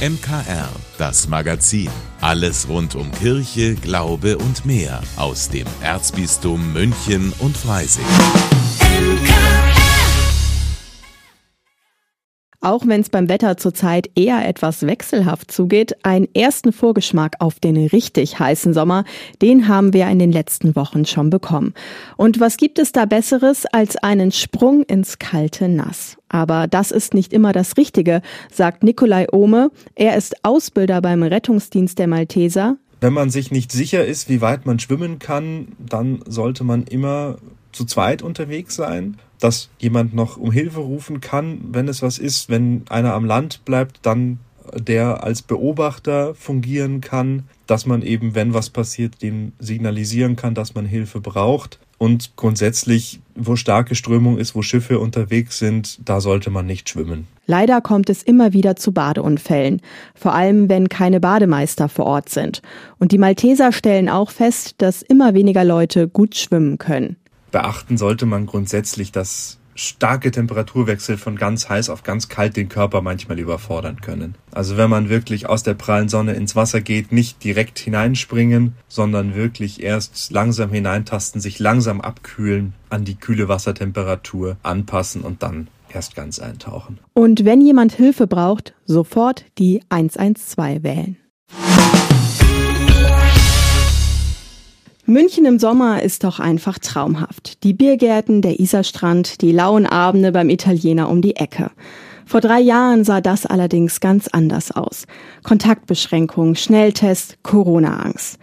MKR, das Magazin. Alles rund um Kirche, Glaube und mehr aus dem Erzbistum München und Freising. Auch wenn es beim Wetter zurzeit eher etwas wechselhaft zugeht, einen ersten Vorgeschmack auf den richtig heißen Sommer, den haben wir in den letzten Wochen schon bekommen. Und was gibt es da Besseres als einen Sprung ins kalte Nass? Aber das ist nicht immer das Richtige, sagt Nikolai Ohme. Er ist Ausbilder beim Rettungsdienst der Malteser. Wenn man sich nicht sicher ist, wie weit man schwimmen kann, dann sollte man immer zu zweit unterwegs sein, dass jemand noch um Hilfe rufen kann, wenn es was ist, wenn einer am Land bleibt, dann der als Beobachter fungieren kann, dass man eben, wenn was passiert, dem signalisieren kann, dass man Hilfe braucht. Und grundsätzlich, wo starke Strömung ist, wo Schiffe unterwegs sind, da sollte man nicht schwimmen. Leider kommt es immer wieder zu Badeunfällen, vor allem wenn keine Bademeister vor Ort sind. Und die Malteser stellen auch fest, dass immer weniger Leute gut schwimmen können beachten sollte man grundsätzlich, dass starke Temperaturwechsel von ganz heiß auf ganz kalt den Körper manchmal überfordern können. Also wenn man wirklich aus der prallen Sonne ins Wasser geht, nicht direkt hineinspringen, sondern wirklich erst langsam hineintasten, sich langsam abkühlen, an die kühle Wassertemperatur anpassen und dann erst ganz eintauchen. Und wenn jemand Hilfe braucht, sofort die 112 wählen. München im Sommer ist doch einfach traumhaft. Die Biergärten, der Isarstrand, die lauen Abende beim Italiener um die Ecke. Vor drei Jahren sah das allerdings ganz anders aus. Kontaktbeschränkung, Schnelltest, Corona-Angst.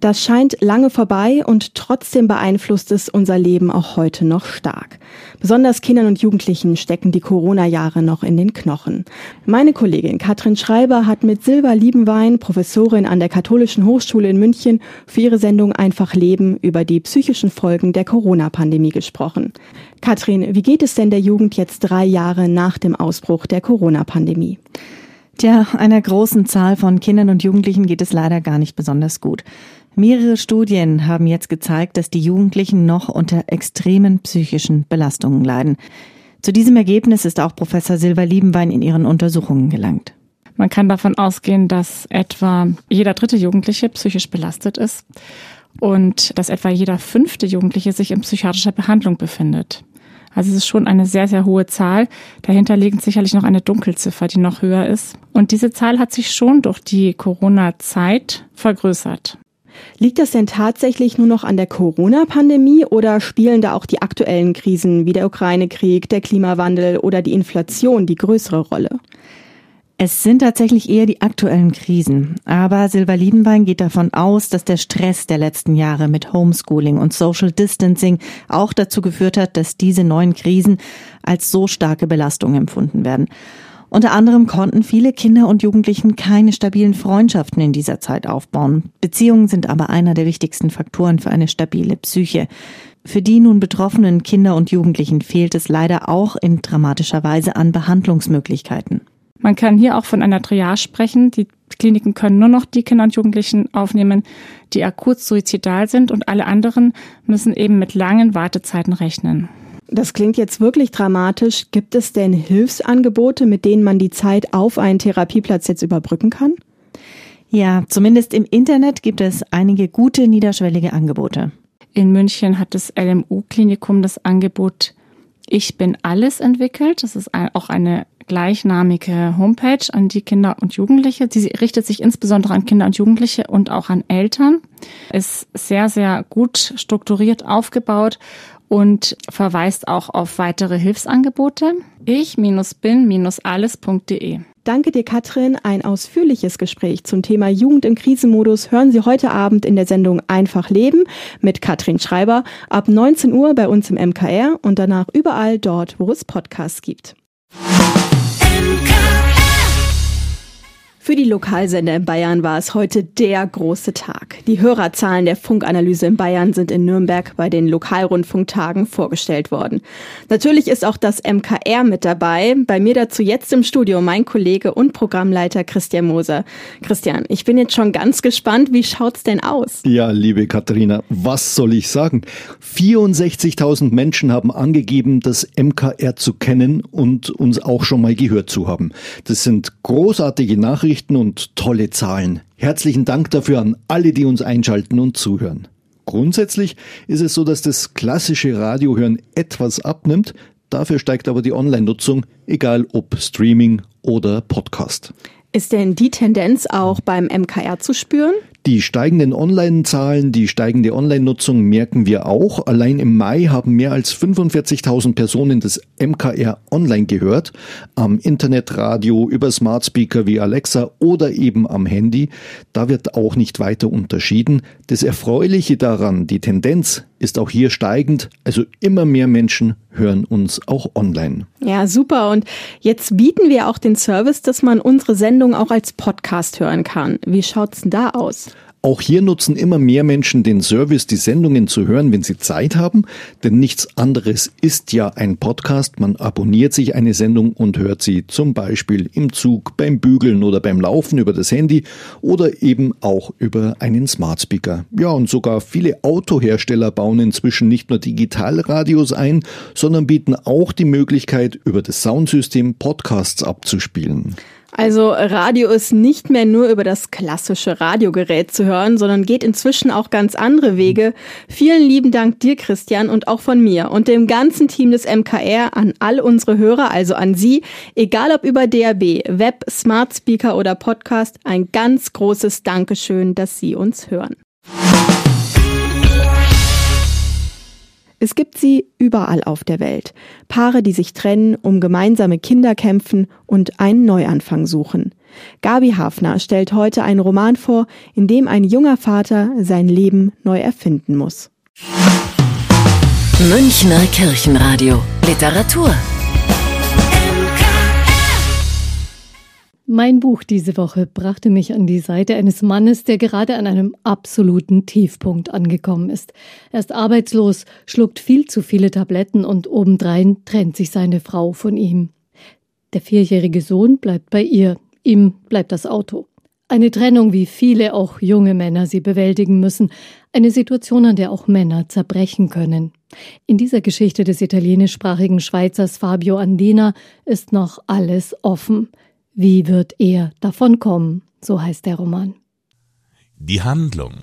Das scheint lange vorbei und trotzdem beeinflusst es unser Leben auch heute noch stark. Besonders Kindern und Jugendlichen stecken die Corona-Jahre noch in den Knochen. Meine Kollegin Katrin Schreiber hat mit Silva Liebenwein, Professorin an der Katholischen Hochschule in München, für ihre Sendung Einfach Leben über die psychischen Folgen der Corona-Pandemie gesprochen. Katrin, wie geht es denn der Jugend jetzt drei Jahre nach dem Ausbruch der Corona-Pandemie? Tja, einer großen Zahl von Kindern und Jugendlichen geht es leider gar nicht besonders gut. Mehrere Studien haben jetzt gezeigt, dass die Jugendlichen noch unter extremen psychischen Belastungen leiden. Zu diesem Ergebnis ist auch Professor Silva Liebenwein in ihren Untersuchungen gelangt. Man kann davon ausgehen, dass etwa jeder dritte Jugendliche psychisch belastet ist und dass etwa jeder fünfte Jugendliche sich in psychiatrischer Behandlung befindet. Also es ist schon eine sehr, sehr hohe Zahl. Dahinter liegt sicherlich noch eine Dunkelziffer, die noch höher ist. Und diese Zahl hat sich schon durch die Corona-Zeit vergrößert. Liegt das denn tatsächlich nur noch an der Corona-Pandemie oder spielen da auch die aktuellen Krisen wie der Ukraine-Krieg, der Klimawandel oder die Inflation die größere Rolle? Es sind tatsächlich eher die aktuellen Krisen. Aber Silva Liebenbein geht davon aus, dass der Stress der letzten Jahre mit Homeschooling und Social Distancing auch dazu geführt hat, dass diese neuen Krisen als so starke Belastung empfunden werden. Unter anderem konnten viele Kinder und Jugendlichen keine stabilen Freundschaften in dieser Zeit aufbauen. Beziehungen sind aber einer der wichtigsten Faktoren für eine stabile Psyche. Für die nun betroffenen Kinder und Jugendlichen fehlt es leider auch in dramatischer Weise an Behandlungsmöglichkeiten. Man kann hier auch von einer Triage sprechen. Die Kliniken können nur noch die Kinder und Jugendlichen aufnehmen, die akut suizidal sind und alle anderen müssen eben mit langen Wartezeiten rechnen. Das klingt jetzt wirklich dramatisch. Gibt es denn Hilfsangebote, mit denen man die Zeit auf einen Therapieplatz jetzt überbrücken kann? Ja, zumindest im Internet gibt es einige gute niederschwellige Angebote. In München hat das LMU-Klinikum das Angebot Ich bin alles entwickelt. Das ist auch eine gleichnamige Homepage an die Kinder und Jugendliche. Sie richtet sich insbesondere an Kinder und Jugendliche und auch an Eltern. Ist sehr, sehr gut strukturiert aufgebaut und verweist auch auf weitere Hilfsangebote. Ich-bin-alles.de. Danke dir, Katrin. Ein ausführliches Gespräch zum Thema Jugend im Krisenmodus hören Sie heute Abend in der Sendung Einfach Leben mit Katrin Schreiber ab 19 Uhr bei uns im MKR und danach überall dort, wo es Podcasts gibt. and come. Für die Lokalsender in Bayern war es heute der große Tag. Die Hörerzahlen der Funkanalyse in Bayern sind in Nürnberg bei den Lokalrundfunktagen vorgestellt worden. Natürlich ist auch das MKR mit dabei. Bei mir dazu jetzt im Studio mein Kollege und Programmleiter Christian Moser. Christian, ich bin jetzt schon ganz gespannt. Wie schaut's denn aus? Ja, liebe Katharina, was soll ich sagen? 64.000 Menschen haben angegeben, das MKR zu kennen und uns auch schon mal gehört zu haben. Das sind großartige Nachrichten Nachrichten und tolle Zahlen. Herzlichen Dank dafür an alle, die uns einschalten und zuhören. Grundsätzlich ist es so, dass das klassische Radiohören etwas abnimmt, dafür steigt aber die Online-Nutzung, egal ob Streaming oder Podcast. Ist denn die Tendenz auch beim MKR zu spüren? Die steigenden Online-Zahlen, die steigende Online-Nutzung merken wir auch. Allein im Mai haben mehr als 45.000 Personen das MKR online gehört. Am Internetradio, über Smart Speaker wie Alexa oder eben am Handy. Da wird auch nicht weiter unterschieden. Das Erfreuliche daran, die Tendenz ist auch hier steigend. Also immer mehr Menschen hören uns auch online. Ja, super. Und jetzt bieten wir auch den Service, dass man unsere Sendung auch als Podcast hören kann. Wie schaut's denn da aus? Auch hier nutzen immer mehr Menschen den Service, die Sendungen zu hören, wenn sie Zeit haben, denn nichts anderes ist ja ein Podcast. Man abonniert sich eine Sendung und hört sie zum Beispiel im Zug, beim Bügeln oder beim Laufen über das Handy oder eben auch über einen Smart Speaker. Ja, und sogar viele Autohersteller bauen inzwischen nicht nur Digitalradios ein, sondern bieten auch die Möglichkeit, über das Soundsystem Podcasts abzuspielen. Also Radio ist nicht mehr nur über das klassische Radiogerät zu hören, sondern geht inzwischen auch ganz andere Wege. Vielen lieben Dank dir, Christian, und auch von mir und dem ganzen Team des MKR an all unsere Hörer, also an Sie, egal ob über DAB, Web, Smart Speaker oder Podcast, ein ganz großes Dankeschön, dass Sie uns hören. Es gibt sie überall auf der Welt. Paare, die sich trennen, um gemeinsame Kinder kämpfen und einen Neuanfang suchen. Gabi Hafner stellt heute einen Roman vor, in dem ein junger Vater sein Leben neu erfinden muss. Münchner Kirchenradio Literatur Mein Buch diese Woche brachte mich an die Seite eines Mannes, der gerade an einem absoluten Tiefpunkt angekommen ist. Er ist arbeitslos, schluckt viel zu viele Tabletten und obendrein trennt sich seine Frau von ihm. Der vierjährige Sohn bleibt bei ihr, ihm bleibt das Auto. Eine Trennung, wie viele auch junge Männer sie bewältigen müssen, eine Situation, an der auch Männer zerbrechen können. In dieser Geschichte des italienischsprachigen Schweizers Fabio Andina ist noch alles offen. Wie wird er davonkommen? So heißt der Roman. Die Handlung.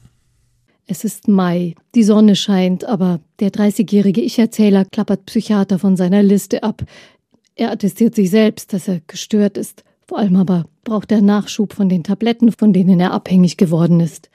Es ist Mai, die Sonne scheint, aber der 30-jährige Ich-Erzähler klappert Psychiater von seiner Liste ab. Er attestiert sich selbst, dass er gestört ist. Vor allem aber braucht er Nachschub von den Tabletten, von denen er abhängig geworden ist.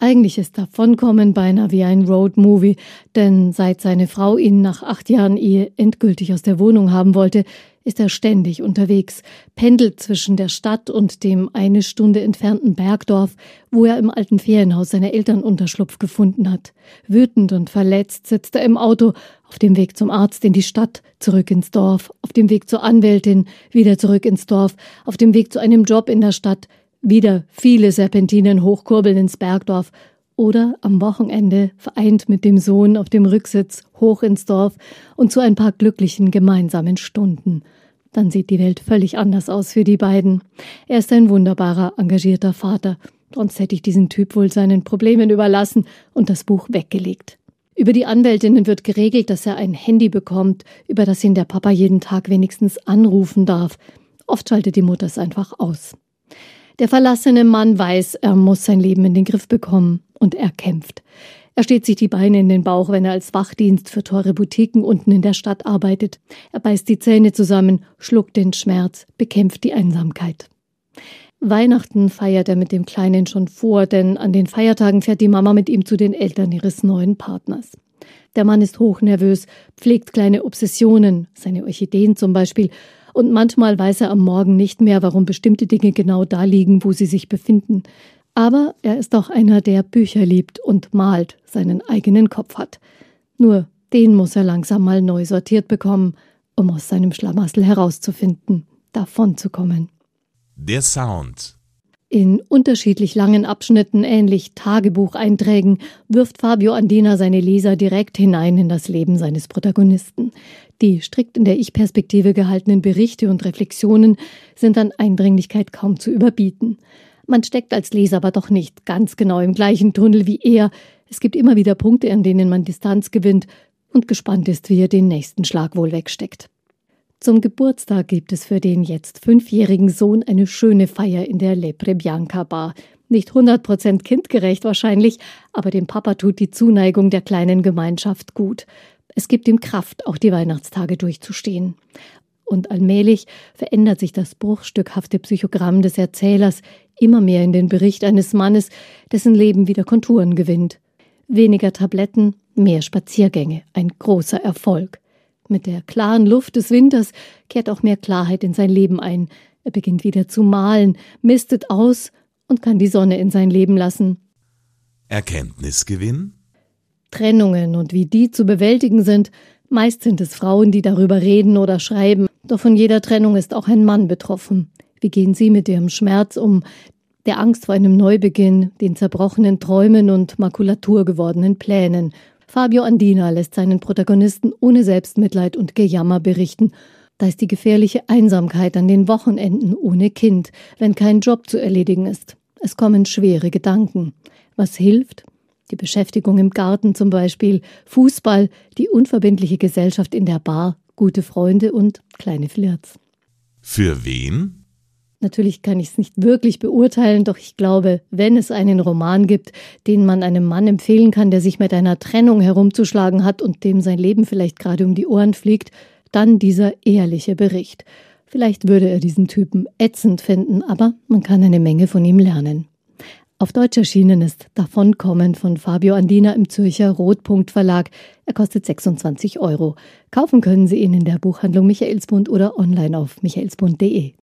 Eigentlich ist Davonkommen beinahe wie ein Roadmovie, denn seit seine Frau ihn nach acht Jahren Ehe endgültig aus der Wohnung haben wollte, ist er ständig unterwegs, pendelt zwischen der Stadt und dem eine Stunde entfernten Bergdorf, wo er im alten Ferienhaus seiner Eltern Unterschlupf gefunden hat. Wütend und verletzt sitzt er im Auto, auf dem Weg zum Arzt in die Stadt, zurück ins Dorf, auf dem Weg zur Anwältin, wieder zurück ins Dorf, auf dem Weg zu einem Job in der Stadt, wieder viele Serpentinen hochkurbeln ins Bergdorf oder am Wochenende vereint mit dem Sohn auf dem Rücksitz hoch ins Dorf und zu ein paar glücklichen gemeinsamen Stunden. Dann sieht die Welt völlig anders aus für die beiden. Er ist ein wunderbarer, engagierter Vater. Sonst hätte ich diesen Typ wohl seinen Problemen überlassen und das Buch weggelegt. Über die Anwältinnen wird geregelt, dass er ein Handy bekommt, über das ihn der Papa jeden Tag wenigstens anrufen darf. Oft schaltet die Mutter es einfach aus. Der verlassene Mann weiß, er muss sein Leben in den Griff bekommen und er kämpft. Er steht sich die Beine in den Bauch, wenn er als Wachdienst für teure Boutiquen unten in der Stadt arbeitet. Er beißt die Zähne zusammen, schluckt den Schmerz, bekämpft die Einsamkeit. Weihnachten feiert er mit dem Kleinen schon vor, denn an den Feiertagen fährt die Mama mit ihm zu den Eltern ihres neuen Partners. Der Mann ist hochnervös, pflegt kleine Obsessionen, seine Orchideen zum Beispiel, und manchmal weiß er am Morgen nicht mehr, warum bestimmte Dinge genau da liegen, wo sie sich befinden. Aber er ist auch einer, der Bücher liebt und malt, seinen eigenen Kopf hat. Nur den muss er langsam mal neu sortiert bekommen, um aus seinem Schlamassel herauszufinden, davonzukommen. Der Sound. In unterschiedlich langen Abschnitten, ähnlich Tagebucheinträgen, wirft Fabio Andina seine Leser direkt hinein in das Leben seines Protagonisten. Die strikt in der Ich-Perspektive gehaltenen Berichte und Reflexionen sind an Eindringlichkeit kaum zu überbieten. Man steckt als Leser aber doch nicht ganz genau im gleichen Tunnel wie er. Es gibt immer wieder Punkte, an denen man Distanz gewinnt und gespannt ist, wie er den nächsten Schlag wohl wegsteckt. Zum Geburtstag gibt es für den jetzt fünfjährigen Sohn eine schöne Feier in der Lepre Bianca Bar. Nicht 100% kindgerecht wahrscheinlich, aber dem Papa tut die Zuneigung der kleinen Gemeinschaft gut. Es gibt ihm Kraft, auch die Weihnachtstage durchzustehen. Und allmählich verändert sich das bruchstückhafte Psychogramm des Erzählers immer mehr in den Bericht eines Mannes, dessen Leben wieder Konturen gewinnt. Weniger Tabletten, mehr Spaziergänge, ein großer Erfolg. Mit der klaren Luft des Winters kehrt auch mehr Klarheit in sein Leben ein. Er beginnt wieder zu malen, mistet aus und kann die Sonne in sein Leben lassen. Erkenntnisgewinn? Trennungen und wie die zu bewältigen sind, meist sind es Frauen, die darüber reden oder schreiben, doch von jeder Trennung ist auch ein Mann betroffen. Wie gehen Sie mit Ihrem Schmerz um, der Angst vor einem Neubeginn, den zerbrochenen Träumen und Makulatur gewordenen Plänen Fabio Andina lässt seinen Protagonisten ohne Selbstmitleid und Gejammer berichten. Da ist die gefährliche Einsamkeit an den Wochenenden ohne Kind, wenn kein Job zu erledigen ist. Es kommen schwere Gedanken. Was hilft? Die Beschäftigung im Garten zum Beispiel, Fußball, die unverbindliche Gesellschaft in der Bar, gute Freunde und kleine Flirts. Für wen? Natürlich kann ich es nicht wirklich beurteilen, doch ich glaube, wenn es einen Roman gibt, den man einem Mann empfehlen kann, der sich mit einer Trennung herumzuschlagen hat und dem sein Leben vielleicht gerade um die Ohren fliegt, dann dieser ehrliche Bericht. Vielleicht würde er diesen Typen ätzend finden, aber man kann eine Menge von ihm lernen. Auf Deutsch erschienen ist Davonkommen von Fabio Andina im Zürcher Rotpunkt Verlag. Er kostet 26 Euro. Kaufen können Sie ihn in der Buchhandlung Michaelsbund oder online auf michaelsbund.de.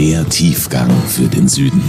Mehr Tiefgang für den Süden.